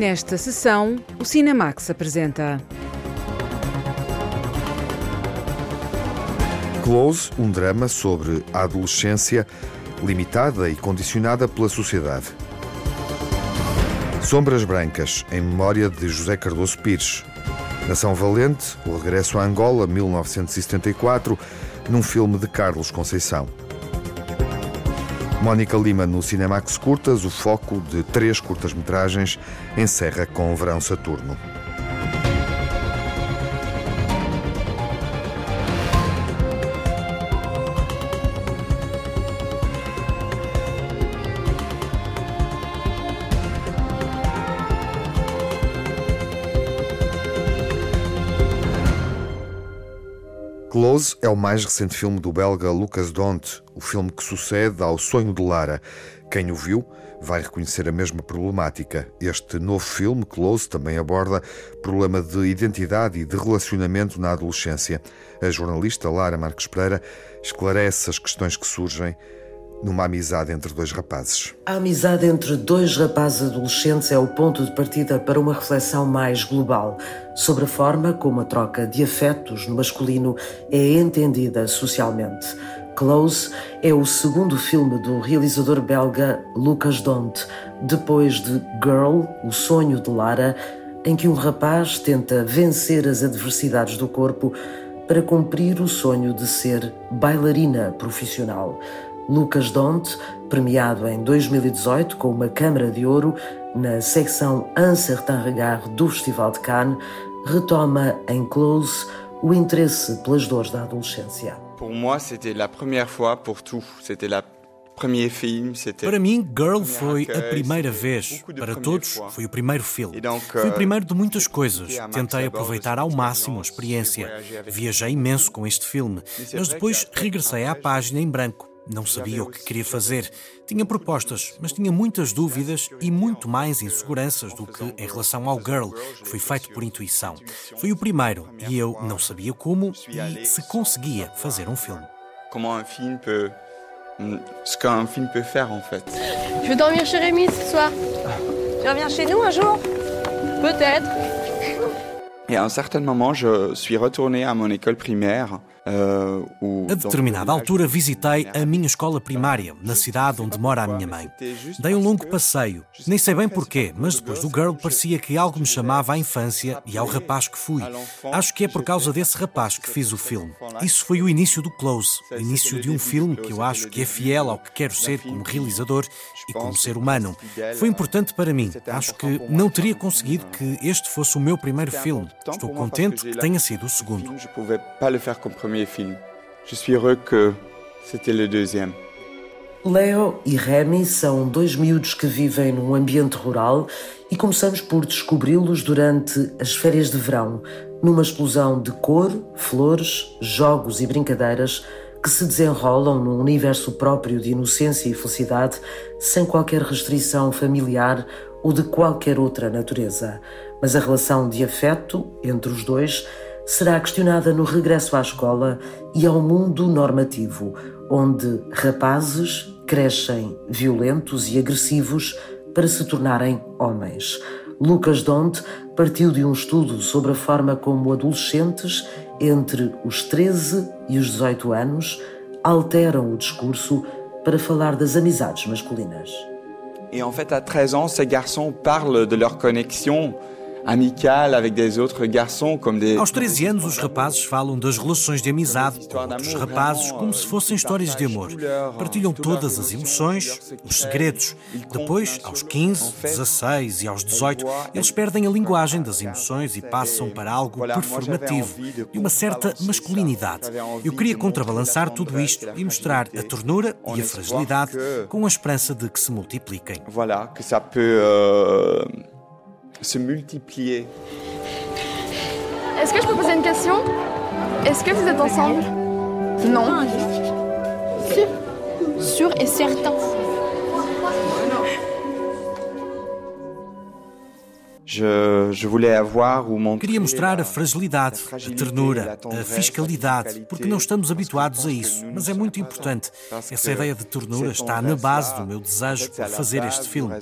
Nesta sessão, o Cinemax apresenta. Close, um drama sobre a adolescência limitada e condicionada pela sociedade. Sombras Brancas, em memória de José Cardoso Pires. Nação Valente, o regresso a Angola, 1974, num filme de Carlos Conceição. Mónica Lima no Cinemax Curtas, o foco de três curtas-metragens encerra com Verão Saturno. Close é o mais recente filme do belga Lucas Dont, o filme que sucede ao Sonho de Lara. Quem o viu vai reconhecer a mesma problemática. Este novo filme, Close, também aborda problema de identidade e de relacionamento na adolescência. A jornalista Lara Marques Pereira esclarece as questões que surgem numa amizade entre dois rapazes. A amizade entre dois rapazes adolescentes é o ponto de partida para uma reflexão mais global sobre a forma como a troca de afetos no masculino é entendida socialmente. Close é o segundo filme do realizador belga Lucas Dont, depois de Girl, o sonho de Lara, em que um rapaz tenta vencer as adversidades do corpo para cumprir o sonho de ser bailarina profissional. Lucas Dont, premiado em 2018 com uma Câmara de Ouro na secção Un Certain Regard do Festival de Cannes, retoma em Close o interesse pelas dores da adolescência. Pour moi, c'était la première fois pour tout. C'était la para mim, Girl foi a primeira vez. Para todos, foi o primeiro filme. Foi o primeiro de muitas coisas. Tentei aproveitar ao máximo a experiência. Viajei imenso com este filme, mas depois regressei à página em branco. Não sabia o que queria fazer. Tinha propostas, mas tinha muitas dúvidas e muito mais inseguranças do que em relação ao Girl, que foi feito por intuição. Foi o primeiro e eu não sabia como e se conseguia fazer um filme. Como um filme peut ce qu'un film peut faire en fait. Je vais dormir chez Rémi ce soir. Tu reviens chez nous un jour Peut-être. Et à un certain moment, je suis retourné à mon école primaire A determinada altura visitei a minha escola primária, na cidade onde mora a minha mãe. Dei um longo passeio, nem sei bem porquê, mas depois do Girl parecia que algo me chamava à infância e ao rapaz que fui. Acho que é por causa desse rapaz que fiz o filme. Isso foi o início do Close, o início de um filme que eu acho que é fiel ao que quero ser como realizador e como ser humano. Foi importante para mim. Acho que não teria conseguido que este fosse o meu primeiro filme. Estou contente que tenha sido o segundo premier film. Je suis heureux que c'était le deuxième. Leo e Remy são dois miúdos que vivem num ambiente rural e começamos por descobri-los durante as férias de verão, numa explosão de cor, flores, jogos e brincadeiras que se desenrolam num universo próprio de inocência e felicidade, sem qualquer restrição familiar ou de qualquer outra natureza. Mas a relação de afeto entre os dois será questionada no regresso à escola e ao mundo normativo, onde rapazes crescem violentos e agressivos para se tornarem homens. Lucas Dont partiu de um estudo sobre a forma como adolescentes entre os 13 e os 18 anos alteram o discurso para falar das amizades masculinas. E en fait, à 13 ans, ces garçons parlent de leur connexion Aos 13 anos os rapazes falam das relações de amizade com outros rapazes como se fossem histórias de amor. Partilham todas as emoções, os segredos. Depois, aos 15, 16 e aos 18, eles perdem a linguagem das emoções e passam para algo performativo, de uma certa masculinidade. Eu queria contrabalançar tudo isto e mostrar a ternura e a fragilidade com a esperança de que se multipliquem. Voilà, que ça peut euh, se multiplier. Est-ce que je peux poser une question? Est-ce que vous êtes ensemble? Non. Sûr Sûr et certain. Queria mostrar a fragilidade, a ternura, a fiscalidade, porque não estamos habituados a isso, mas é muito importante. Essa ideia de ternura está na base do meu desejo por fazer este filme.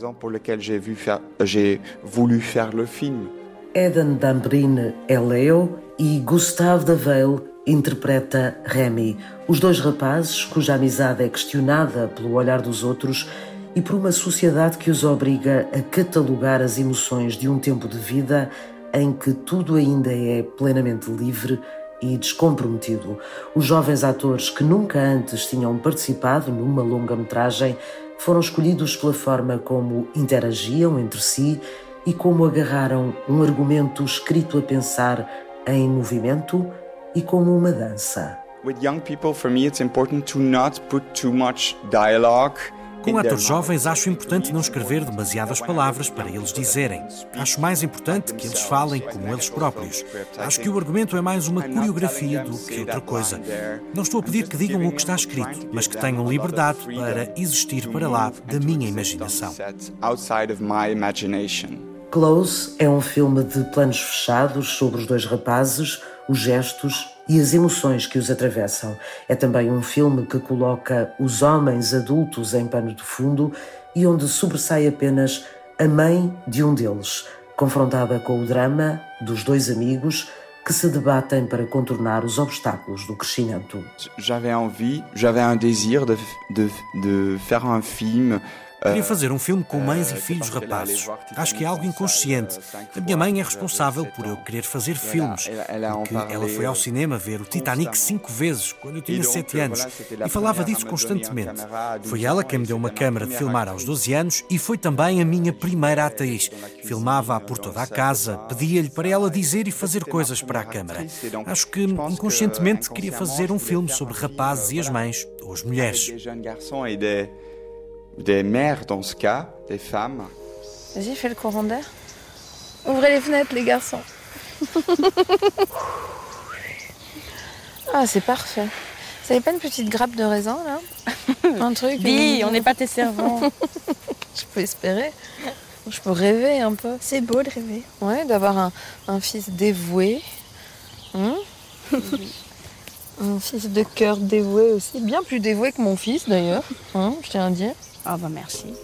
Eden Dambrine é Leo e Gustave Daveil interpreta Remy, os dois rapazes cuja amizade é questionada pelo olhar dos outros e por uma sociedade que os obriga a catalogar as emoções de um tempo de vida em que tudo ainda é plenamente livre e descomprometido. Os jovens atores que nunca antes tinham participado numa longa-metragem foram escolhidos pela forma como interagiam entre si e como agarraram um argumento escrito a pensar em movimento e como uma dança. With young people, for me, it's important to not put too much dialogue com atores jovens, acho importante não escrever demasiadas palavras para eles dizerem. Acho mais importante que eles falem como eles próprios. Acho que o argumento é mais uma coreografia do que outra coisa. Não estou a pedir que digam o que está escrito, mas que tenham liberdade para existir para lá da minha imaginação. Close é um filme de planos fechados sobre os dois rapazes, os gestos e as emoções que os atravessam. É também um filme que coloca os homens adultos em pano de fundo e onde sobressai apenas a mãe de um deles, confrontada com o drama dos dois amigos que se debatem para contornar os obstáculos do crescimento. J'avais envie, j'avais un désir de, de, de faire un film Queria fazer um filme com mães e filhos rapazes. Acho que é algo inconsciente. A minha mãe é responsável por eu querer fazer filmes. Porque ela foi ao cinema ver o Titanic cinco vezes quando eu tinha sete anos e falava disso constantemente. Foi ela quem me deu uma câmara de filmar aos 12 anos e foi também a minha primeira atriz. Filmava-a por toda a casa, pedia-lhe para ela dizer e fazer coisas para a câmara. Acho que inconscientemente queria fazer um filme sobre rapazes e as mães ou as mulheres des mères dans ce cas, des femmes. Vas-y, fais le courant d'air. Ouvrez les fenêtres, les garçons. ah, c'est parfait. Vous avez pas une petite grappe de raisin là Un truc Dis, on n'est pas tes servants. Je peux espérer. Je peux rêver un peu. C'est beau de rêver. Ouais, d'avoir un, un, fils dévoué. Hum un fils de cœur dévoué aussi. Bien plus dévoué que mon fils d'ailleurs, hein, je tiens à dire. Ah, bah merci.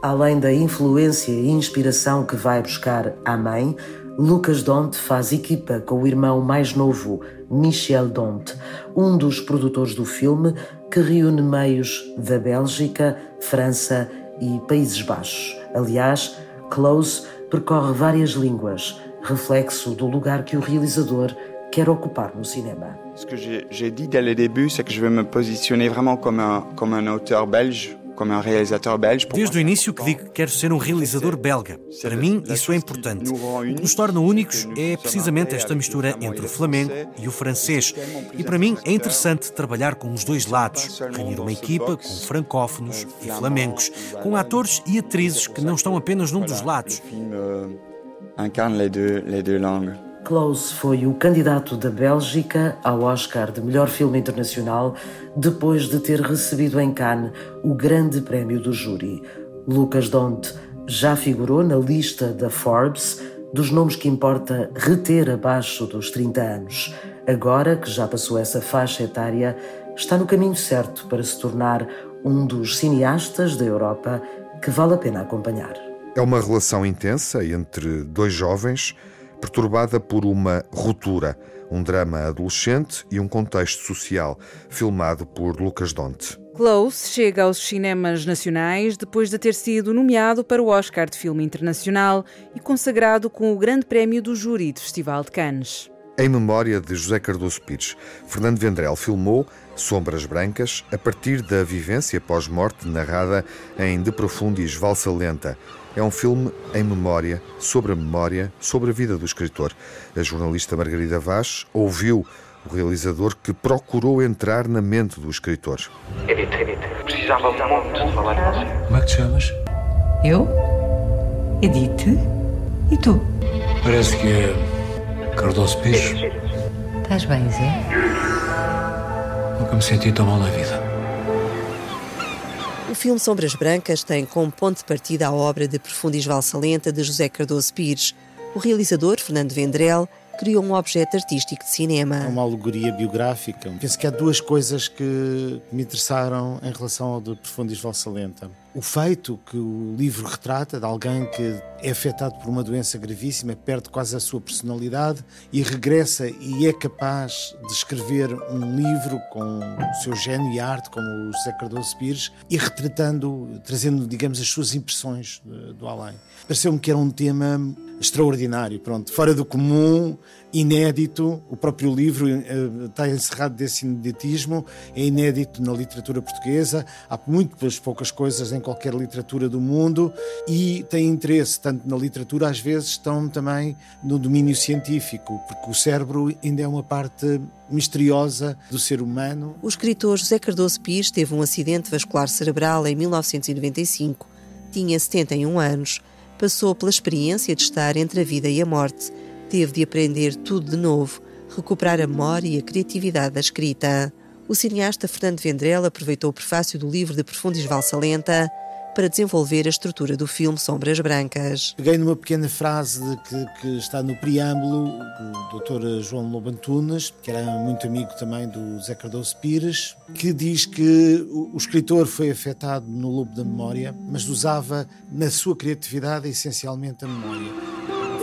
Além da influência e inspiração que vai buscar à mãe, Lucas Dont faz equipa com o irmão mais novo, Michel Dont, um dos produtores do filme que reúne meios da Bélgica, França e Países Baixos. Aliás, Close percorre várias línguas, reflexo do lugar que o realizador quer ocupar no cinema. Ce que j'ai dit dès le début, c'est que je veux me positionner vraiment comme un, comme un auteur belge como um realizador belga. Desde o início que digo que quero ser um realizador belga. Para mim, isso é importante. O que nos torna únicos é precisamente esta mistura entre o flamengo e o francês. E para mim é interessante trabalhar com os dois lados, reunir uma equipa com francófonos e flamencos, com atores e atrizes que não estão apenas num dos lados. Incarne les deux, les deux langues. Close foi o candidato da Bélgica ao Oscar de melhor filme internacional depois de ter recebido em Cannes o grande prémio do júri. Lucas Dont já figurou na lista da Forbes dos nomes que importa reter abaixo dos 30 anos. Agora que já passou essa faixa etária, está no caminho certo para se tornar um dos cineastas da Europa que vale a pena acompanhar. É uma relação intensa entre dois jovens perturbada por uma ruptura, um drama adolescente e um contexto social, filmado por Lucas Donte. Close chega aos cinemas nacionais depois de ter sido nomeado para o Oscar de Filme Internacional e consagrado com o Grande Prémio do Júri do Festival de Cannes. Em memória de José Cardoso Pires, Fernando Vendrell filmou Sombras Brancas a partir da vivência pós-morte narrada em De Profundis Valsa Lenta, é um filme em memória, sobre a memória, sobre a vida do escritor. A jornalista Margarida Vaz ouviu o realizador que procurou entrar na mente do escritor. Edith, Edith, precisava muito de falar com você. Como é que te chamas? Eu? Edith? E tu? Parece que é Cardoso Pires. Estás bem, Zé? Nunca me senti tão mal na vida. O filme Sombras Brancas tem como ponto de partida a obra de Profundis Valsalenta de José Cardoso Pires. O realizador, Fernando Vendrell, criou um objeto artístico de cinema. É uma alegoria biográfica. Penso que há duas coisas que me interessaram em relação ao de Profundis Valsalenta. O feito que o livro retrata de alguém que é afetado por uma doença gravíssima, perde quase a sua personalidade e regressa e é capaz de escrever um livro com o seu gênio e arte, como o José Cardoso Pires, e retratando, trazendo, digamos, as suas impressões do além. Pareceu-me que era um tema extraordinário, pronto, fora do comum, inédito. O próprio livro uh, está encerrado desse ineditismo, é inédito na literatura portuguesa. Há muitas poucas coisas em qualquer literatura do mundo e tem interesse tanto na literatura, às vezes estão também no domínio científico, porque o cérebro ainda é uma parte misteriosa do ser humano. O escritor José Cardoso Pires teve um acidente vascular cerebral em 1995. Tinha 71 anos. Passou pela experiência de estar entre a vida e a morte teve de aprender tudo de novo, recuperar a memória e a criatividade da escrita. O cineasta Fernando Vendrell aproveitou o prefácio do livro de Profundis Valsalenta para desenvolver a estrutura do filme Sombras Brancas. Peguei numa pequena frase que, que, está no preâmbulo do Dr. João Lobo Antunes, que era muito amigo também do Zé Cardoso Pires, que diz que o, escritor foi afetado no lobo da memória, mas usava na sua criatividade essencialmente a memória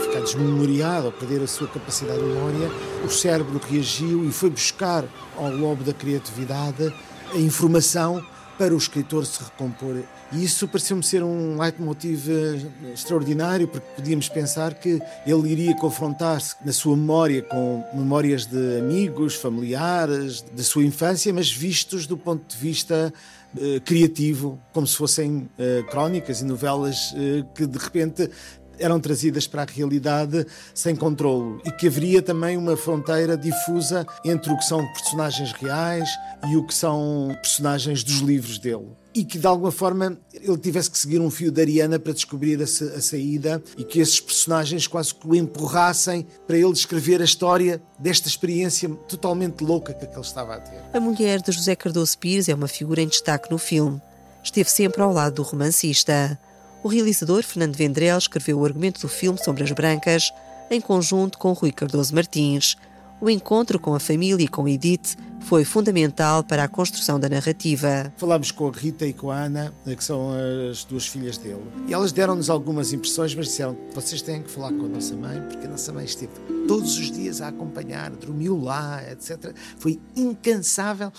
ficar desmemoriado ou perder a sua capacidade de memória, o cérebro reagiu e foi buscar ao lobo da criatividade a informação para o escritor se recompor. E isso pareceu-me ser um leitmotiv eh, extraordinário, porque podíamos pensar que ele iria confrontar-se na sua memória com memórias de amigos, familiares, da sua infância, mas vistos do ponto de vista uh, criativo, como se fossem uh, crónicas e novelas que de repente eram trazidas para a realidade sem controle e que haveria também uma fronteira difusa entre o que são personagens reais e o que são personagens dos livros dele. E que de alguma forma ele tivesse que seguir um fio de Ariana para descobrir a saída e que esses personagens quase que o empurrassem para ele descrever a história desta experiência totalmente louca que ele estava a ter. A mulher de José Cardoso Pires é uma figura em destaque no filme. Esteve sempre ao lado do romancista. O realizador Fernando Vendrell escreveu o argumento do filme Sombras Brancas em conjunto com Rui Cardoso Martins. O encontro com a família e com Edith foi fundamental para a construção da narrativa. Falámos com a Rita e com a Ana, que são as duas filhas dele, e elas deram-nos algumas impressões, mas disseram: vocês têm que falar com a nossa mãe, porque a nossa mãe esteve todos os dias a acompanhar, dormiu lá, etc. Foi incansável.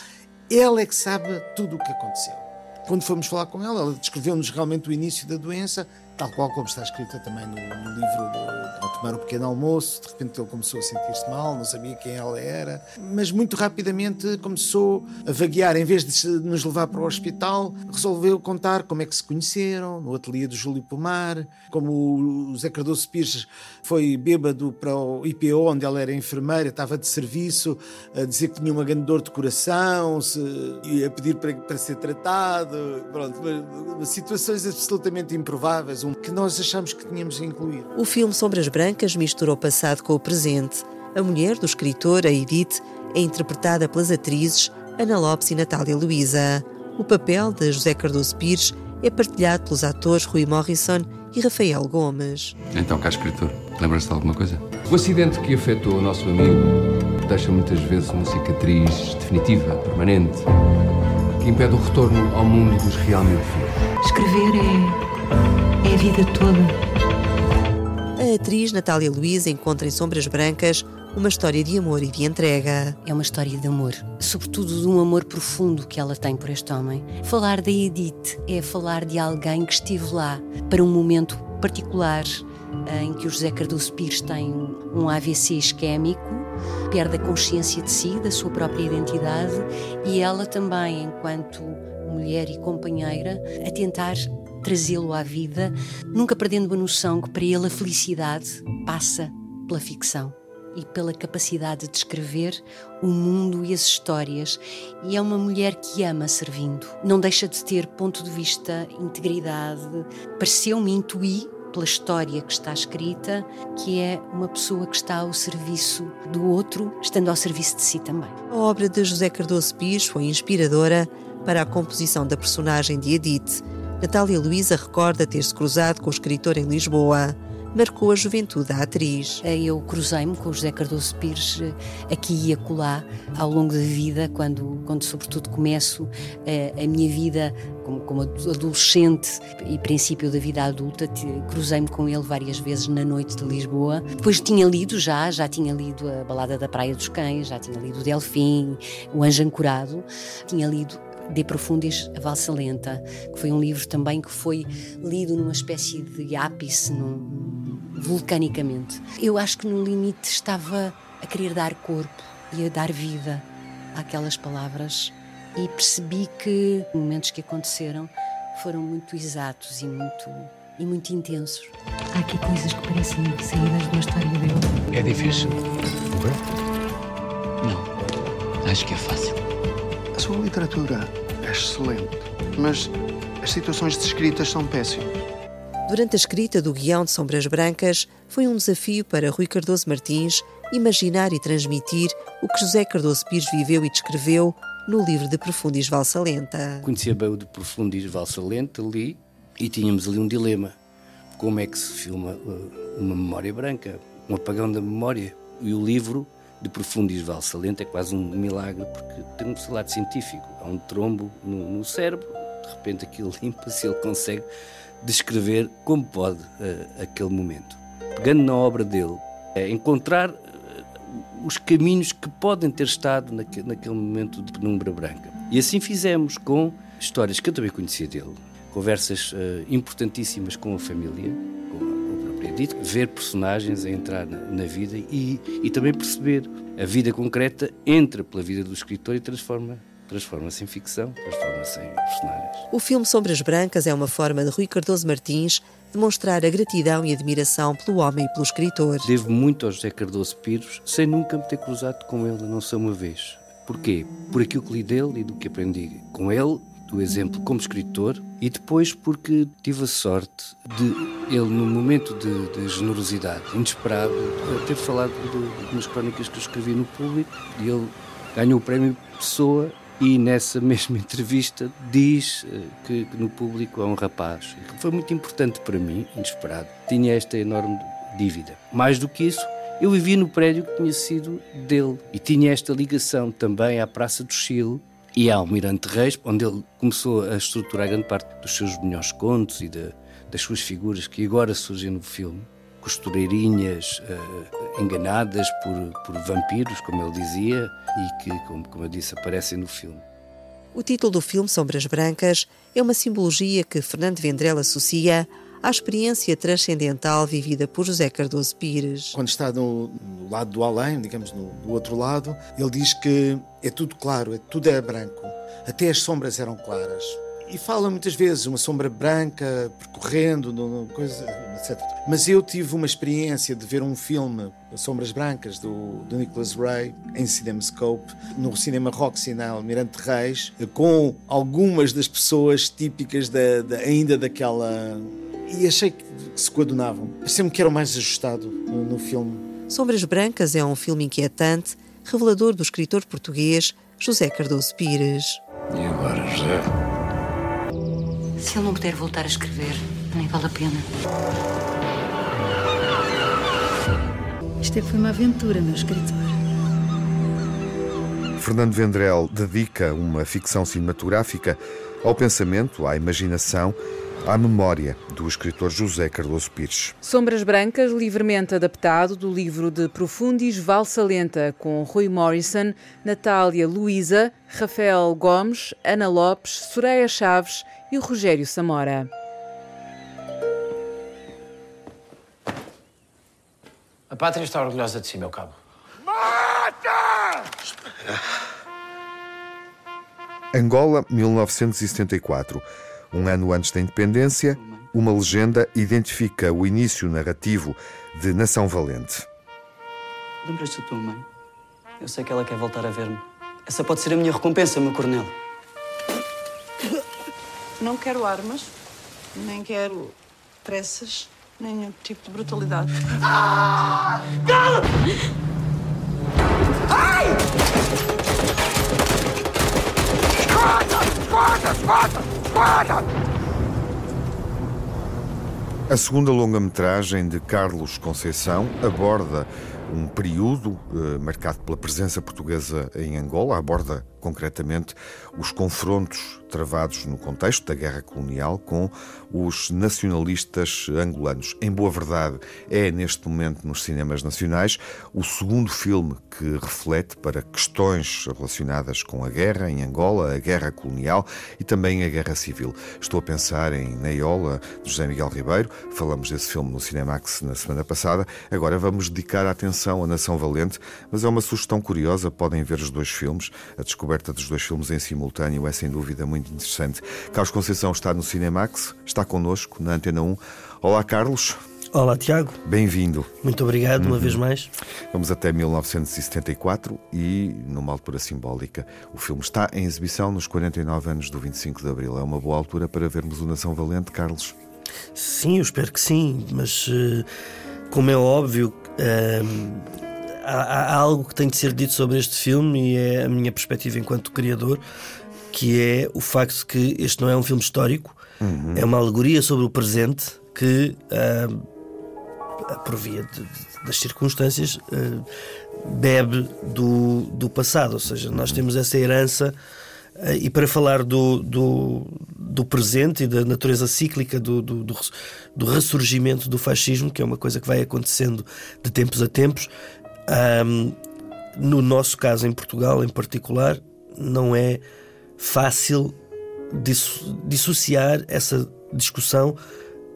Ela é que sabe tudo o que aconteceu. Quando fomos falar com ela, ela descreveu-nos realmente o início da doença, tal qual como está escrita também no, no livro ao tomar o pequeno almoço, de repente ele começou a sentir-se mal, não sabia quem ela era, mas muito rapidamente começou a vaguear, em vez de nos levar para o hospital, resolveu contar como é que se conheceram, no ateliê do Júlio Pomar, como o Zé Cardoso Pires foi bêbado para o IPO, onde ela era enfermeira, estava de serviço, a dizer que tinha uma grande dor de coração, se, a pedir para, para ser tratado, pronto, situações absolutamente improváveis, que nós achamos que tínhamos a incluir. O filme Sombras Brancas mistura o passado com o presente. A mulher do escritor, a Edith, é interpretada pelas atrizes Ana Lopes e Natália Luísa. O papel de José Cardoso Pires é partilhado pelos atores Rui Morrison e Rafael Gomes. Então, cá escritor, lembra-se de alguma coisa? O acidente que afetou o nosso amigo deixa muitas vezes uma cicatriz definitiva, permanente, que impede o retorno ao mundo dos realmente vivos. Escrever é vida toda. A atriz Natália Luiz encontra em Sombras Brancas uma história de amor e de entrega. É uma história de amor, sobretudo de um amor profundo que ela tem por este homem. Falar da Edith é falar de alguém que esteve lá para um momento particular em que o José Cardoso Pires tem um AVC isquémico, perde a consciência de si, da sua própria identidade, e ela também, enquanto mulher e companheira, a tentar trazê-lo à vida, nunca perdendo a noção que para ele a felicidade passa pela ficção e pela capacidade de escrever o mundo e as histórias. E é uma mulher que ama servindo. Não deixa de ter ponto de vista, integridade. Pareceu-me intuir pela história que está escrita, que é uma pessoa que está ao serviço do outro, estando ao serviço de si também. A obra de José Cardoso Pires foi inspiradora para a composição da personagem de Edith. Natália Luísa recorda ter-se cruzado com o escritor em Lisboa marcou a juventude da atriz. Eh, eu cruzei-me com o José Cardoso Pires eh, aqui e acolá ao longo da vida, quando, quando sobretudo começo eh, a minha vida como, como adolescente e princípio da vida adulta, cruzei-me com ele várias vezes na noite de Lisboa. Depois tinha lido já, já tinha lido a Balada da Praia dos Cães, já tinha lido o Delfim, o Anjo Ancorado, tinha lido De Profundis, a Valsa Lenta, que foi um livro também que foi lido numa espécie de ápice, num, vulcanicamente. Eu acho que no limite estava a querer dar corpo e a dar vida àquelas palavras e percebi que momentos que aconteceram foram muito exatos e muito e muito intensos. Há aqui coisas que parecem saídas de uma história dele. É difícil. Não. Acho que é fácil. A sua literatura é excelente, mas as situações descritas são péssimas. Durante a escrita do guião de Sombras Brancas, foi um desafio para Rui Cardoso Martins imaginar e transmitir o que José Cardoso Pires viveu e descreveu no livro de Profundis Valsa Lenta. Conhecia bem o de Profundis Valsa Lenta, li, e tínhamos ali um dilema. Como é que se filma uh, uma memória branca, um apagão da memória? E o livro de Profundis Valsa Lenta é quase um milagre, porque tem um lado científico. Há um trombo no, no cérebro, de repente aquilo limpa-se, ele consegue descrever como pode uh, aquele momento. Pegando na obra dele, é encontrar uh, os caminhos que podem ter estado naque, naquele momento de penumbra branca. E assim fizemos com histórias que eu também conhecia dele, conversas uh, importantíssimas com a família, com a própria Edith, ver personagens a entrar na, na vida e, e também perceber a vida concreta entra pela vida do escritor e transforma transforma-se em ficção, transforma-se em personagens. O filme Sombras Brancas é uma forma de Rui Cardoso Martins demonstrar a gratidão e admiração pelo homem e pelo escritor. Devo muito ao José Cardoso Pires, sem nunca me ter cruzado com ele, não só uma vez. Porquê? Por aquilo que li dele e do que aprendi com ele, do exemplo como escritor, e depois porque tive a sorte de ele, num momento de, de generosidade inesperado, ter falado de, de umas crónicas que eu escrevi no público, e ele ganhou o prémio Pessoa e nessa mesma entrevista diz eh, que no público há um rapaz que foi muito importante para mim, inesperado. Tinha esta enorme dívida. Mais do que isso, eu vivia no prédio que tinha sido dele e tinha esta ligação também à Praça do Chile e ao Almirante Reis, onde ele começou a estruturar grande parte dos seus melhores contos e de, das suas figuras que agora surgem no filme. Costureirinhas uh, enganadas por, por vampiros, como ele dizia, e que, como, como eu disse, aparecem no filme. O título do filme, Sombras Brancas, é uma simbologia que Fernando Vendrell associa à experiência transcendental vivida por José Cardoso Pires. Quando está no, no lado do além, digamos, no, do outro lado, ele diz que é tudo claro, é, tudo é branco. Até as sombras eram claras e fala muitas vezes uma sombra branca percorrendo, coisa, etc. Mas eu tive uma experiência de ver um filme, Sombras Brancas, do, do Nicholas Ray, em CinemaScope, no cinema Roxy na Almirante Reis, com algumas das pessoas típicas da, da, ainda daquela. E achei que se coadunavam. Pareceu-me que era o mais ajustado no, no filme. Sombras Brancas é um filme inquietante, revelador do escritor português José Cardoso Pires. E agora, José? Se ele não puder voltar a escrever, nem vale a pena. Isto é foi uma aventura, meu escritor. Fernando Vendrell dedica uma ficção cinematográfica ao pensamento, à imaginação, à memória do escritor José Cardoso Pires. Sombras Brancas, livremente adaptado do livro de Profundis Valsa Lenta, com Rui Morrison, Natália Luísa, Rafael Gomes, Ana Lopes, Soraya Chaves e Rogério Samora. A pátria está orgulhosa de si, meu cabo. Mata! Angola, 1974. Um ano antes da independência, uma legenda identifica o início narrativo de Nação Valente. Lembras-te da tua mãe? Eu sei que ela quer voltar a ver-me. Essa pode ser a minha recompensa, meu coronel. Não quero armas, nem quero pressas, nenhum tipo de brutalidade. Ah! Cala! Ai! Escuta! Esquadra! Esquadra! Esquadra! A segunda longa-metragem de Carlos Conceição aborda um período eh, marcado pela presença portuguesa em Angola, aborda concretamente os confrontos travados no contexto da guerra colonial com os nacionalistas angolanos. Em boa verdade, é neste momento nos cinemas nacionais o segundo filme que reflete para questões relacionadas com a guerra em Angola, a guerra colonial e também a guerra civil. Estou a pensar em Neiola, de José Miguel Ribeiro. Falamos desse filme no Cinemax na semana passada. Agora vamos dedicar a atenção à Nação Valente, mas é uma sugestão curiosa. Podem ver os dois filmes. A descoberta dos dois filmes em simultâneo é sem dúvida muito interessante. Carlos Conceição está no Cinemax, está connosco na Antena 1. Olá, Carlos. Olá, Tiago. Bem-vindo. Muito obrigado, uma uhum. vez mais. Vamos até 1974 e, numa altura simbólica, o filme está em exibição nos 49 anos do 25 de Abril. É uma boa altura para vermos o Nação Valente, Carlos? Sim, eu espero que sim, mas eh, como é óbvio, ehm, há, há, algo que tem de ser dito sobre este filme e é a minha perspectiva enquanto criador, que é o facto que este não é um filme histórico, uhum. é uma alegoria sobre o presente que, uh, por via de, de, das circunstâncias, uh, bebe do, do passado. Ou seja, nós temos essa herança. Uh, e para falar do, do, do, presente e da natureza cíclica do, do, do, ressurgimento do fascismo, que é uma coisa que vai acontecendo de tempos a tempos, um, no nosso caso, em Portugal em particular, não é fácil dissociar essa discussão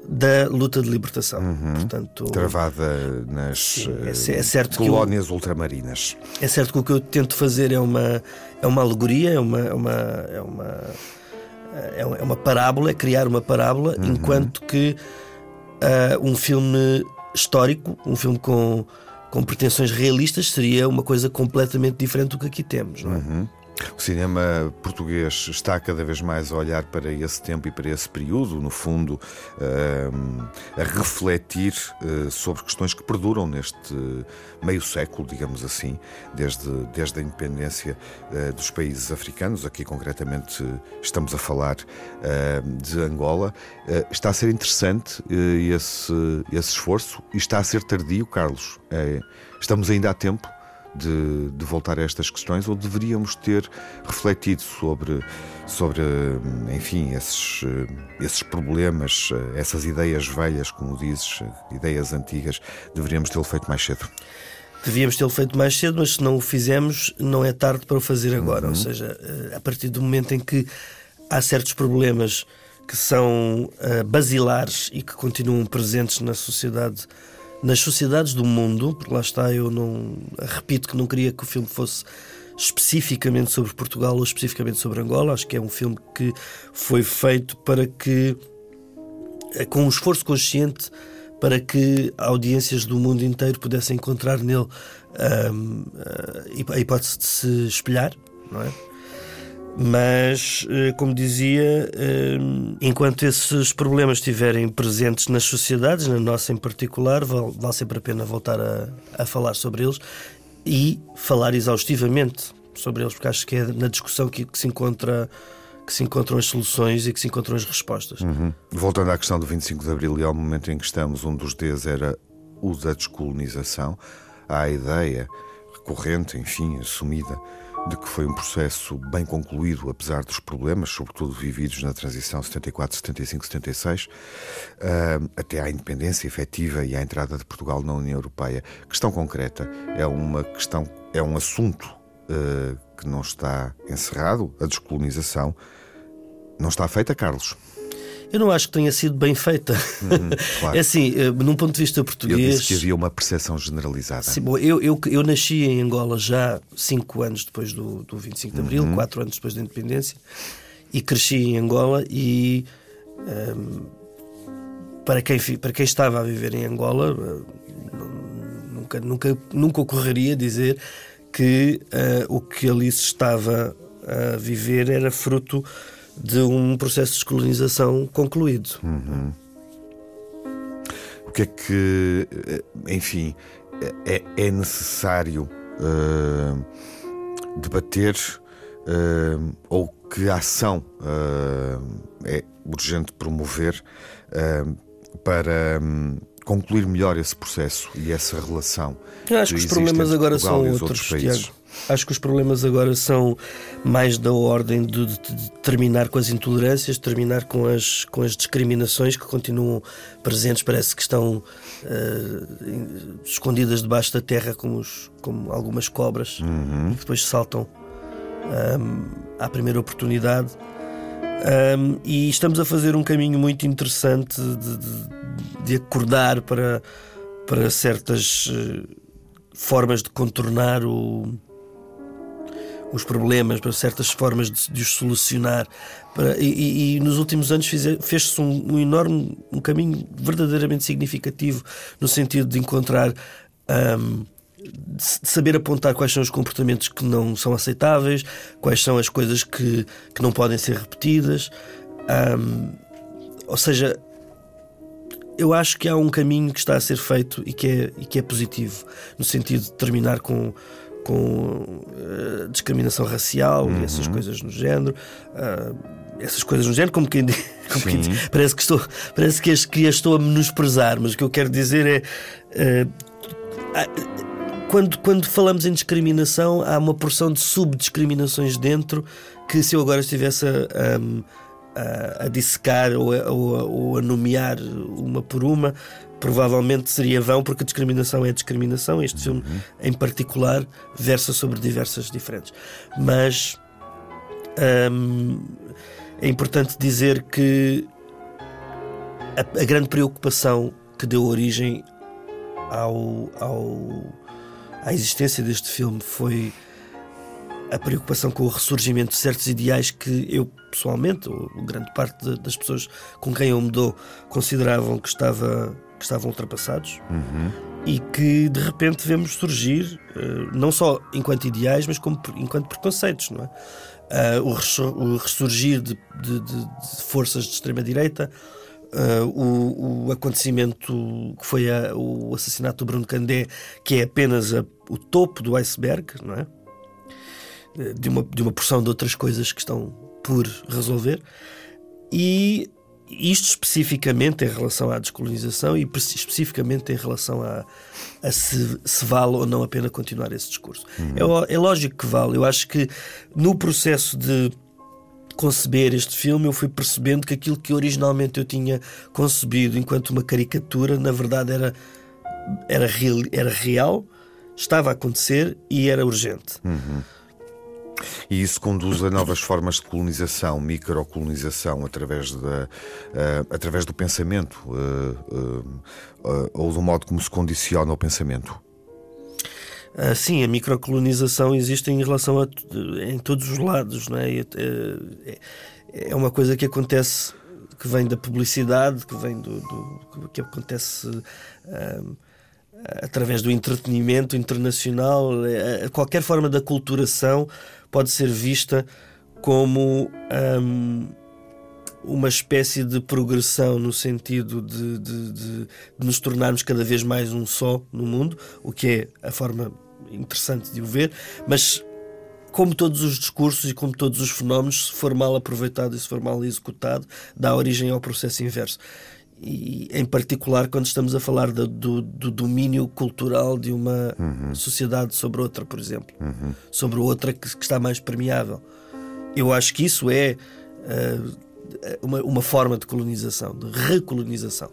da luta de libertação. Uhum. Portanto, Travada nas sim, é, é certo colónias eu, ultramarinas. É certo que o que eu tento fazer é uma, é uma alegoria, é uma, é uma, é uma, é uma parábola, é criar uma parábola, uhum. enquanto que uh, um filme histórico, um filme com com pretensões realistas, seria uma coisa completamente diferente do que aqui temos, não é? Uhum. O cinema português está cada vez mais a olhar para esse tempo e para esse período, no fundo, ehm, a refletir eh, sobre questões que perduram neste meio século, digamos assim, desde, desde a independência eh, dos países africanos. Aqui, concretamente, estamos a falar ehm, de Angola. Eh, está a ser interessante esse, esse esforço e está a ser tardio, Carlos. Estamos ainda a tempo de, de, voltar a estas questões ou deveríamos ter refletido sobre, sobre enfim, esses, esses problemas, essas ideias velhas, como dizes, ideias antigas, deveríamos tê-lo feito mais cedo? Devíamos tê-lo feito mais cedo, mas se não o fizemos, não é tarde para o fazer agora. Uhum. Ou seja, eh, a partir do momento em que há certos problemas que são uh, basilares e que continuam presentes na sociedade nas sociedades do mundo, porque lá está, eu não repito que não queria que o filme fosse especificamente sobre Portugal ou especificamente sobre Angola. Acho que é um filme que foi feito para que, eh, com um esforço consciente, para que audiências do mundo inteiro pudessem encontrar nele um, a hipótese de se espelhar, não é? Mas, eh, como dizia, eh, enquanto esses problemas estiverem presentes nas sociedades, na nossa em particular, vale, sempre a pena voltar a, a falar sobre eles e falar exaustivamente sobre eles, porque acho que é na discussão que, que se encontra que se encontram as soluções e que se encontram as respostas. Uhum. Voltando à questão do 25 de Abril e ao momento em que estamos, um dos Ds era o da descolonização, há a ideia recorrente, enfim, assumida, de que foi um processo bem concluído, apesar dos problemas, sobretudo vividos na transição 74, 75, 76, até à independência efetiva e à entrada de Portugal na União Europeia. Questão concreta, é uma questão, é um assunto uh, que não está encerrado, a descolonização. Não está feita, Carlos? Eu não acho que tenha sido bem feita. Uhum, claro. É assim, eh, num ponto de vista português. Eu disse que havia uma percepção generalizada. Sim, bom, eu, eu, eu nasci em Angola já cinco anos depois do, do 25 de Abril, uhum. quatro anos depois da independência, e cresci em Angola. E um, ehm, para, quem, para quem estava a viver em Angola, eh, nunca, nunca, nunca ocorreria dizer que uh, o que ali se estava a viver era fruto de um processo de descolonização concluído. Uhum. O que é que, eh, enfim, é, é necessário uh, debater uh, ou que ação é urgente promover para um, concluir melhor esse processo e essa relação. Eu acho que os problemas agora são outros, outros Tiago. Acho que os problemas agora são mais da ordem de, de, de, terminar com as intolerâncias, terminar com as, com as discriminações que continuam presentes, parece que estão uh, escondidas debaixo da terra como, os, como algumas cobras uhum. que depois saltam um, à primeira oportunidade. Um, e estamos a fazer um caminho muito interessante de, de, de acordar para, para certas uh, formas de contornar o os problemas, para certas formas de, de os solucionar. Para, e, e, nos últimos anos fez-se um, um, enorme, um caminho verdadeiramente significativo no sentido de encontrar. Um, de saber apontar quais são os comportamentos que não são aceitáveis, quais são as coisas que, que não podem ser repetidas. Um, ou seja, eu acho que há um caminho que está a ser feito e que é, e que é positivo, no sentido de terminar com, com uh, discriminação racial uhum. e essas coisas no género. Uh, essas coisas no género, como quem, como quem diz, parece que estou, parece que, as, que as estou a menosprezar, mas o que eu quero dizer é. Uh, quando, quando falamos em discriminação, há uma porção de subdiscriminações dentro que, se eu agora estivesse a, a, a dissecar ou a, ou, a, ou a nomear uma por uma, provavelmente seria vão, porque a discriminação é discriminação. Este filme, uhum. em particular, versa sobre diversas diferentes. Mas hum, é importante dizer que a, a, grande preocupação que deu origem ao, ao, à existência deste filme foi a preocupação com o ressurgimento de certos ideais que eu, pessoalmente, ou grande parte das pessoas com quem eu me dou, consideravam que estava que estavam ultrapassados uhum. e que de repente vemos surgir, uh, não só enquanto ideais, mas como enquanto preconceitos, não é? Uh, o, ressurgir de, de, de, de forças de extrema-direita, uh, o, o, acontecimento que foi a, o assassinato do Bruno Candé, que é apenas a, o topo do iceberg, não é? De uma, de uma porção de outras coisas que estão por resolver. E isto especificamente em relação à descolonização e especificamente em relação a, a se, se, vale ou não a pena continuar esse discurso. Uhum. É, é lógico que vale. Eu acho que no processo de conceber este filme, eu fui percebendo que aquilo que originalmente eu tinha concebido enquanto uma caricatura, na verdade era, era, real, era real, estava a acontecer e era urgente. Uhum. E isso conduz a novas formas de colonização, microcolonização, através, da, uh, através do pensamento uh, ou do modo como se condiciona o pensamento. Ah, sim, a microcolonização existe em relação a em todos os lados, não é? É, é uma coisa que acontece, que vem da publicidade, que vem do, do que acontece através do entretenimento internacional, qualquer forma da culturação pode ser vista como um, uma espécie de progressão no sentido de, de, de, de, nos tornarmos cada vez mais um só no mundo, o que é a forma interessante de o ver, mas como todos os discursos e como todos os fenómenos, se for mal aproveitado e se for mal executado, dá origem ao processo inverso e em particular quando estamos a falar do, do, do domínio cultural de uma uhum. sociedade sobre outra, por exemplo, uhum. sobre outra que, que, está mais permeável. Eu acho que isso é uh, uma, uma forma de colonização, de recolonização.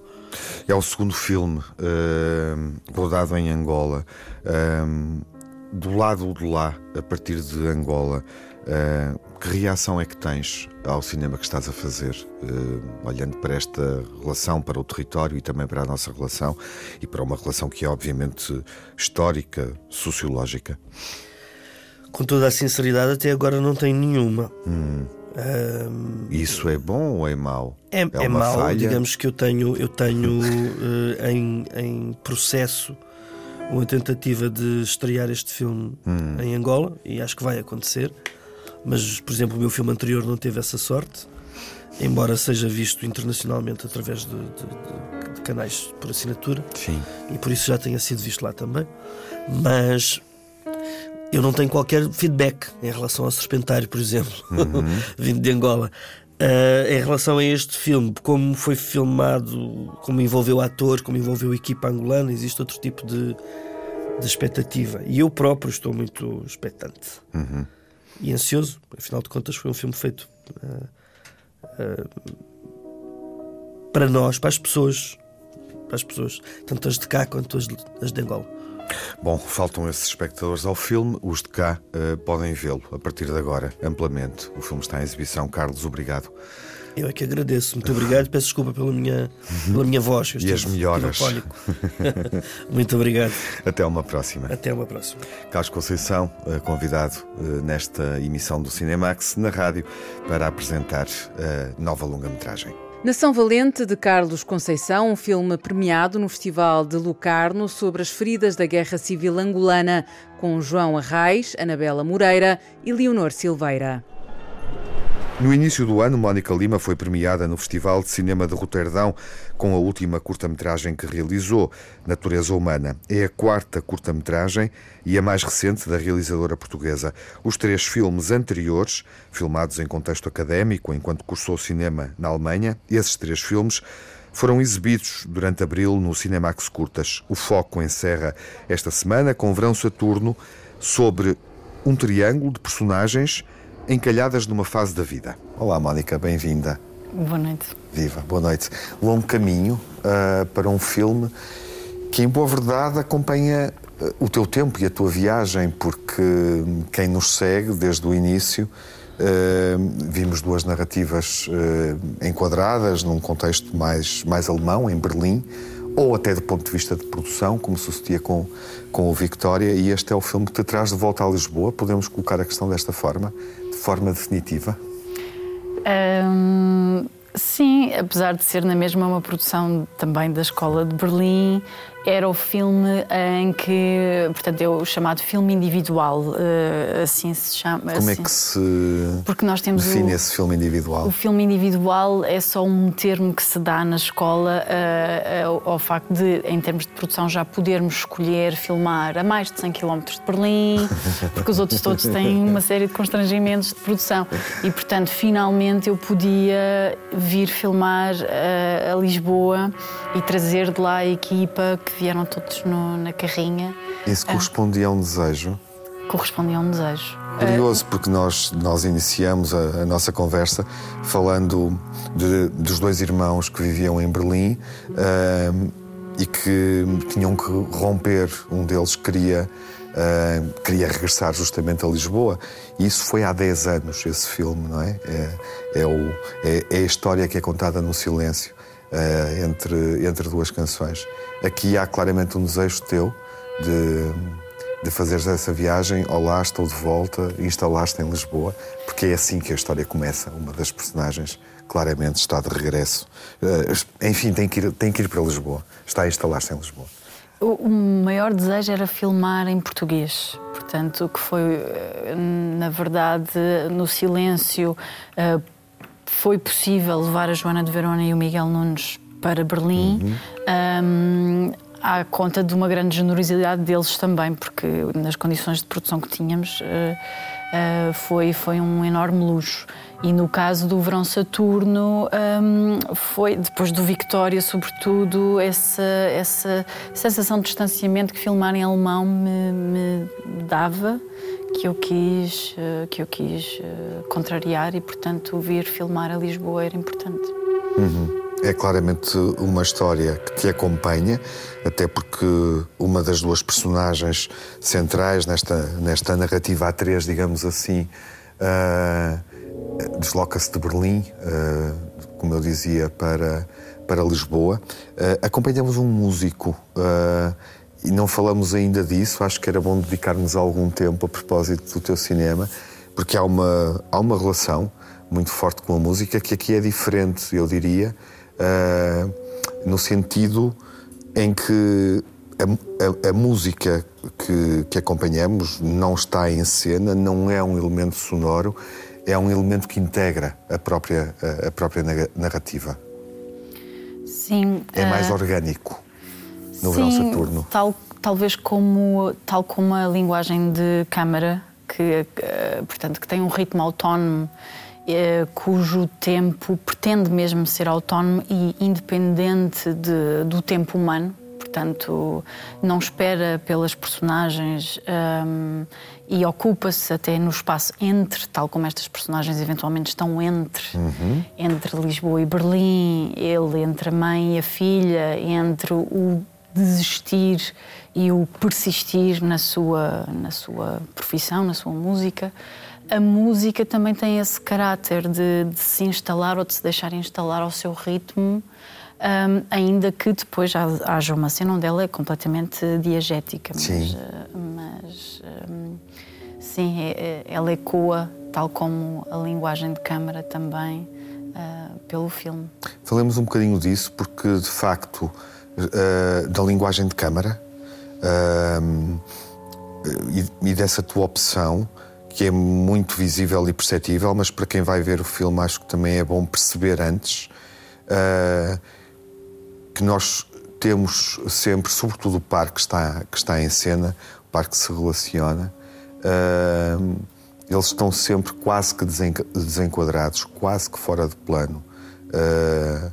É o segundo filme uh, rodado em Angola. Uh, do lado de lá, a partir de Angola, uh, que reação é que tens ao cinema que estás a fazer, uh, olhando para esta relação, para o território e também para a nossa relação e para uma relação que é obviamente histórica, sociológica? Com toda a sinceridade, até agora não tenho nenhuma. Hum. Um, Isso é bom ou é mau? É, é, é mau, falha? digamos que eu tenho, eu tenho uh, em, em processo uma tentativa de estrear este filme hum. em Angola e acho que vai acontecer. Mas, por exemplo, o meu filme anterior não teve essa sorte, embora seja visto internacionalmente através de, de, de, canais por assinatura. Sim. E por isso já tenha sido visto lá também. Mas eu não tenho qualquer feedback em relação ao Serpentário, por exemplo, uhum. vindo de Angola. Uh, em relação a este filme, como foi filmado, como envolveu ator, como envolveu equipa angolana, existe outro tipo de, de expectativa. E eu próprio estou muito expectante uhum. E ansioso. Afinal de contas, foi um filme feito uh, uh, para nós, para as pessoas, para as pessoas, tanto as de cá quanto as de, as de Angola. Bom, faltam esses espectadores ao filme. Os de cá uh, podem vê-lo a partir de agora, amplamente. O filme está em exibição. Carlos, obrigado. Eu é que agradeço. Muito obrigado. Peço desculpa pela minha, pela minha voz. e as melhoras. Muito obrigado. Até uma próxima. Até uma próxima. Carlos Conceição, eh, convidado eh, nesta emissão do Cinemax na rádio para apresentar a nova longa-metragem. Nação Valente, de Carlos Conceição, um filme premiado no Festival de Lucarno sobre as feridas da Guerra Civil Angolana, com João Arraes, Anabela Moreira e Leonor Silveira. No início do ano, Mónica Lima foi premiada no Festival de Cinema de Roterdão com a última curta-metragem que realizou, Natureza Humana. É a quarta curta-metragem e a mais recente da realizadora portuguesa. Os três filmes anteriores, filmados em contexto académico enquanto cursou cinema na Alemanha, esses três filmes foram exibidos durante abril no Cinemax Curtas. O foco encerra esta semana com Verão Saturno sobre um triângulo de personagens encalhadas numa fase da vida. Olá, Mónica, bem-vinda. Boa noite. Viva, boa noite. Longo caminho uh, para um filme que, em boa verdade, acompanha uh, o teu tempo e a tua viagem, porque quem nos segue desde o início. Uh, vimos duas narrativas enquadradas num contexto mais, mais alemão, em Berlim, ou até do ponto de vista de produção, como sucedia com, com o Victoria, e este é o filme que te traz de volta a Lisboa. Podemos colocar a questão desta forma, de forma definitiva? Um, sim, apesar de ser na mesma uma produção também da Escola de Berlim, era o filme em que, portanto, é o chamado filme individual, eh, assim se chama. Como assim. é que se Porque nós temos define o, esse filme individual? O filme individual é só um termo que se dá na escola uh, ao facto de, em termos de produção, já podermos escolher filmar a mais de 100 km de Berlim, porque os outros todos têm uma série de constrangimentos de produção. E, portanto, finalmente eu podia vir filmar a Lisboa e trazer de lá a equipa que vieram todos no, na carrinha. Isso ah. correspondia a um desejo? Correspondia a um desejo. Curioso, porque nós, nós iniciamos a, a nossa conversa falando de, dos dois irmãos que viviam em Berlim uh, e que tinham que romper. Um deles queria, uh, queria regressar justamente a Lisboa. E isso foi há 10 anos, esse filme, não é? É, é, o, é, é a história que é contada no silêncio uh, entre, entre duas canções. Aqui há claramente um desejo teu de, de fazeres essa viagem. Olá, estou de volta, instalaste em Lisboa, porque é assim que a história começa. Uma das personagens claramente está de regresso. Uh, enfim, tem que, ir, tem que ir para Lisboa. Está a instalar-se em Lisboa. O maior desejo era filmar em português, portanto, que foi, eh, na verdade, no silêncio, foi possível levar a Joana de Verona e o Miguel Nunes para Berlim. Uhum. Um, à conta de uma grande generosidade deles também, porque nas condições de produção que tínhamos uh, uh, foi, foi um enorme luxo. E no caso do Verão Saturno, um, foi depois do Victória, sobretudo, essa, essa sensação de distanciamento que filmar em alemão me, me dava que eu quis, eh, que eu quis eh, contrariar e, portanto, vir filmar a Lisboa era importante. Uhum. É claramente uma história que te acompanha, até porque uma das duas personagens centrais nesta, nesta narrativa A3, digamos assim, uh, desloca-se de Berlim, uh, como eu dizia, para, para Lisboa. Uh, acompanhamos um músico e não falamos ainda disso, acho que era bom dedicarmos algum tempo a propósito do teu cinema, porque há uma, há uma relação muito forte com a música que aqui é diferente, eu diria, uh, no sentido em que a, a, a música que, que, acompanhamos não está em cena, não é um elemento sonoro, é um elemento que integra a própria, a, a própria narrativa. Sim. É mais uh... orgânico no Sim, verão Saturno. Tal, talvez como tal como a linguagem de câmara que portanto que tem um ritmo autónomo cujo tempo pretende mesmo ser autónomo e independente de, do tempo humano portanto, não espera pelas personagens um, e ocupa-se até no espaço entre, tal como estas personagens eventualmente estão entre, uhum. entre Lisboa e Berlim, ele entre a mãe e a filha, entre o desistir e o persistir na sua, na sua profissão, na sua música. A música também tem esse caráter de, de se instalar ou de se deixar instalar ao seu ritmo um, ainda que depois haja uma cena onde ela é completamente diegética. Mas, sim, uh, mas um, sim é, é, ela ecoa, tal como a linguagem de câmara também, uh, pelo filme. Falemos um bocadinho disso, porque de facto, uh, da linguagem de câmara e, e dessa tua opção que é muito visível e perceptível, mas para quem vai ver o filme acho que também é bom perceber antes. Uh, que nós temos sempre, sobretudo o par que está, que está em cena, o par que se relaciona, uh, eles estão sempre quase que desenquadrados, quase que fora de plano. Uh,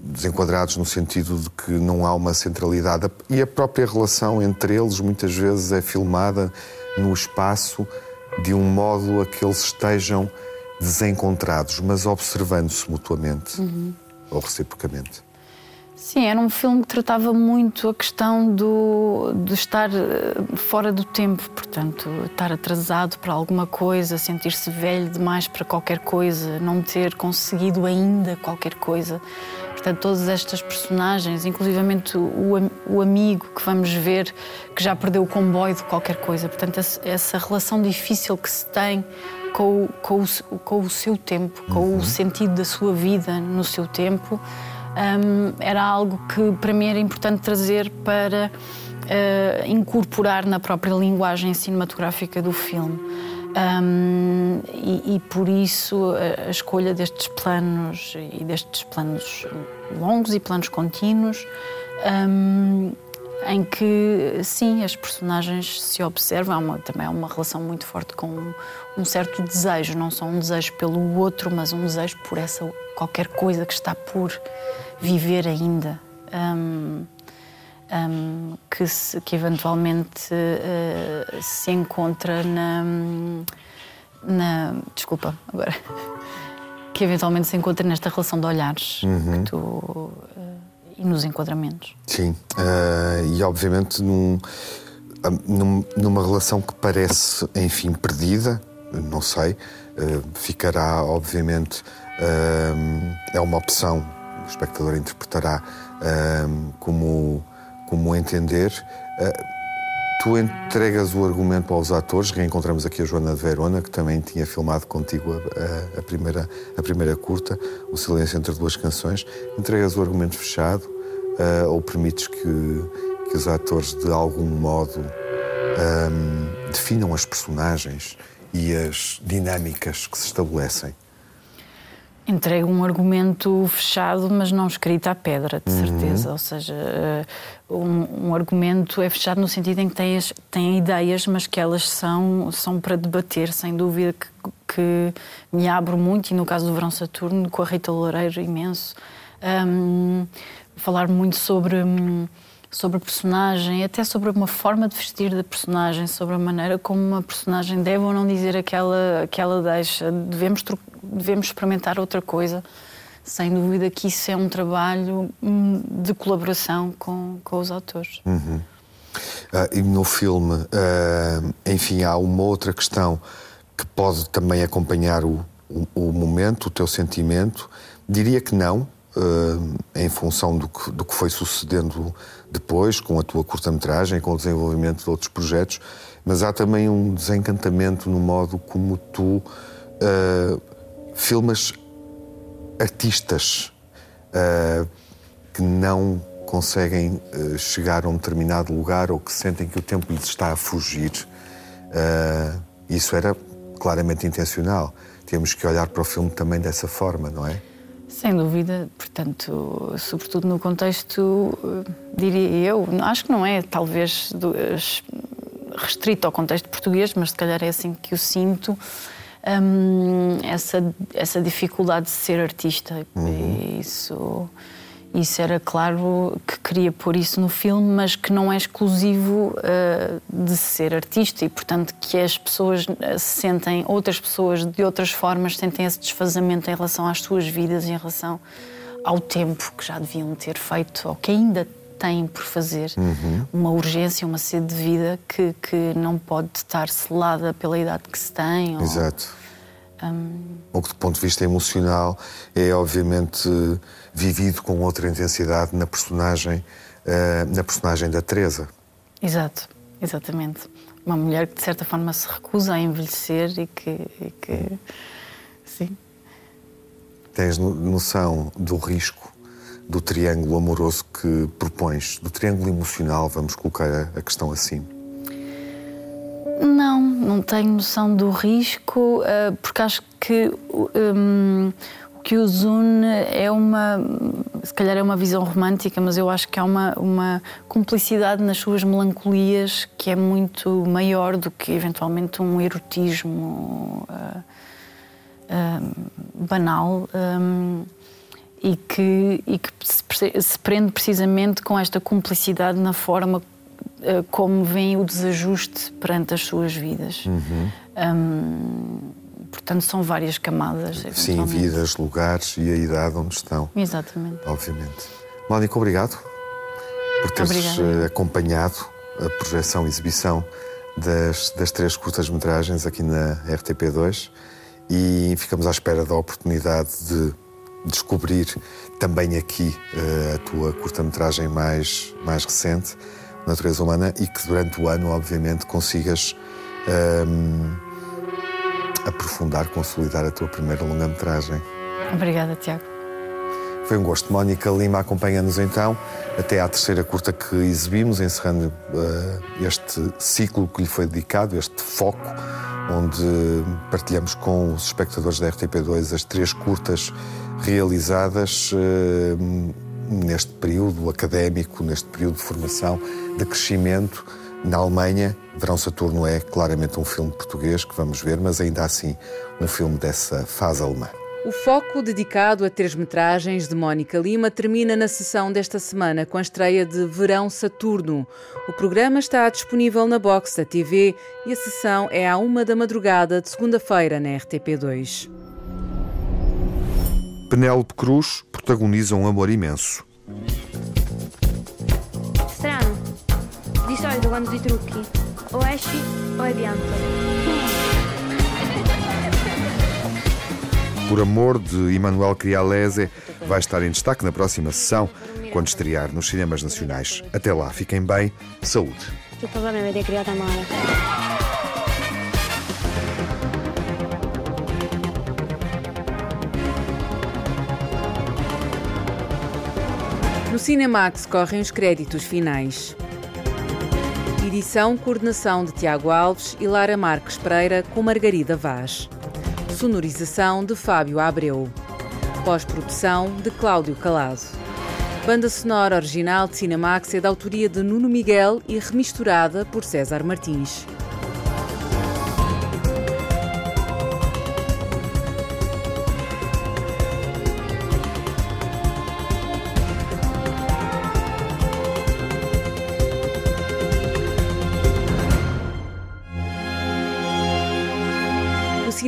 desenquadrados no sentido de que não há uma centralidade e a própria relação entre eles muitas vezes é filmada no espaço de um modo a que eles estejam desencontrados, mas observando-se mutuamente uhum. ou reciprocamente. Sim, era um filme que tratava muito a questão do, de estar eh, fora do tempo, portanto, estar atrasado para alguma coisa, sentir-se velho demais para qualquer coisa, não ter conseguido ainda qualquer coisa. Portanto, todas estas personagens, inclusivamente o, o amigo que vamos ver, que já perdeu o comboio de qualquer coisa. Portanto, essa relação difícil que se tem com, com, o, com o seu tempo, com uhum. o sentido da sua vida no seu tempo um, era algo que para mim era importante trazer para uh, incorporar na própria linguagem cinematográfica do filme. Um, e, e, por isso a, escolha destes planos e destes planos longos e planos contínuos um, em que sim as personagens se observam há uma, também há uma relação muito forte com um, um certo desejo não só um desejo pelo outro mas um desejo por essa qualquer coisa que está por viver ainda. Um, um, que, se, que, eventualmente uh, se encontra na, na. Desculpa, agora. Que eventualmente se encontra nesta relação de olhares uhum. tu, uh, e nos enquadramentos. Sim, uh, e obviamente num, num, numa relação que parece, enfim, perdida, não sei, ficará, obviamente, é uma opção o espectador interpretará como, como entender. Uh, tu entregas o argumento aos atores, reencontramos aqui a Joana de Verona, que também tinha filmado contigo a, a, primeira, a primeira curta, O Silêncio entre Duas Canções. Entregas o argumento fechado uh, ou permites que, que os atores, de algum modo, um, definam as personagens e as dinâmicas que se estabelecem? Entrega um argumento fechado, mas não escrito à pedra, de certeza. Uhum. Ou seja, eh, um, um, argumento é fechado no sentido em que tem, as, tem ideias, mas que elas são, são para debater, sem dúvida que, que me abro muito, e no caso do Verão Saturno, com a Rita Loureiro, imenso. Um, falar muito sobre. Um, sobre a personagem, até sobre uma forma de vestir da personagem, sobre a maneira como uma personagem deve ou não dizer aquela, aquela deixa. Devemos, devemos experimentar outra coisa. Sem dúvida que isso é um trabalho hum, de colaboração com, com os autores. Uhum. Uh, e no filme, uh, enfim, há uma outra questão que pode também acompanhar o, o, o momento, o teu sentimento. Diria que não, uh, em função do que, do que foi sucedendo depois, com a tua curta-metragem, com o desenvolvimento de outros projetos, mas há também um desencantamento no modo como tu uh, filmas artistas uh, que não conseguem uh, chegar a um determinado lugar ou que sentem que o tempo lhes está a fugir. isso era claramente intencional. Temos que olhar para o filme também dessa forma, não é? Sem dúvida, portanto, sobretudo no contexto, diria eu, acho que não é talvez restrito ao contexto português, mas se calhar é assim que o sinto, hum, essa, essa dificuldade de ser artista. Uhum. Isso isso era claro que queria pôr isso no filme, mas que não é exclusivo uh, de ser artista e, portanto, que as pessoas uh, sentem, outras pessoas de outras formas sentem esse desfazamento em relação às suas vidas, em relação ao tempo que já deviam ter feito ou que ainda têm por fazer. Uhum. Uma urgência, uma sede de vida que, que não pode estar selada pela idade que se tem. Ou... Exato. Um... O que, do ponto de vista emocional, é obviamente vivido com outra intensidade na personagem, uh, na personagem da Teresa. Exato, exatamente. Uma mulher que, de certa forma, se recusa a envelhecer e que. E que... Sim. Tens noção do risco do triângulo amoroso que propões, do triângulo emocional, vamos colocar a, questão assim? Não, não tenho noção do risco, uh, porque acho que um, o que os une é uma, se calhar é uma visão romântica, mas eu acho que há uma, uma cumplicidade nas suas melancolias que é muito maior do que eventualmente um erotismo uh, uh, banal. Um, e que, e que se, prende precisamente com esta cumplicidade na forma uh, como vem o desajuste perante as suas vidas. Uhum. Um, portanto, são várias camadas. Sim, vidas, lugares e a idade onde estão. Exatamente. Obviamente. Mónica, obrigado por teres Obrigada. Eh, acompanhado a projeção e exibição das, das três curtas-metragens aqui na RTP2 e ficamos à espera da oportunidade de descobrir também aqui uh, a tua curta-metragem mais, mais recente, Natureza Humana, e que durante o ano, obviamente, consigas um, ehm, aprofundar, consolidar a tua primeira longa-metragem. Obrigada, Tiago. Foi um gosto. Mónica Lima acompanha-nos então até à terceira curta que exibimos, encerrando uh, este ciclo que lhe foi dedicado, este foco, onde partilhamos com os espectadores da RTP2 as três curtas realizadas uh, neste período académico, neste período de formação, de crescimento na Alemanha, Verão Saturno é claramente um filme português que vamos ver, mas ainda assim um filme dessa fase alemã. O foco dedicado a três metragens de Mónica Lima termina na sessão desta semana com a estreia de Verão Saturno. O programa está disponível na box da TV e a sessão é à uma da madrugada de segunda-feira na RTP2. Penélope Cruz protagoniza um amor imenso. Strano. Di solito quando ti trucchi, o esci o hai pianto. Por Amor, de Emanuel Crialese, vai estar em destaque na próxima sessão, quando estrear nos cinemas nacionais. Até lá, fiquem bem, saúde. No Cinemax correm os créditos finais. Edição, coordenação de Tiago Alves e Lara Marques Pereira com Margarida Vaz. Sonorização de Fábio Abreu. Pós-produção de Cláudio Calado. Banda sonora original de Cinemax é da autoria de Nuno Miguel e remisturada por César Martins.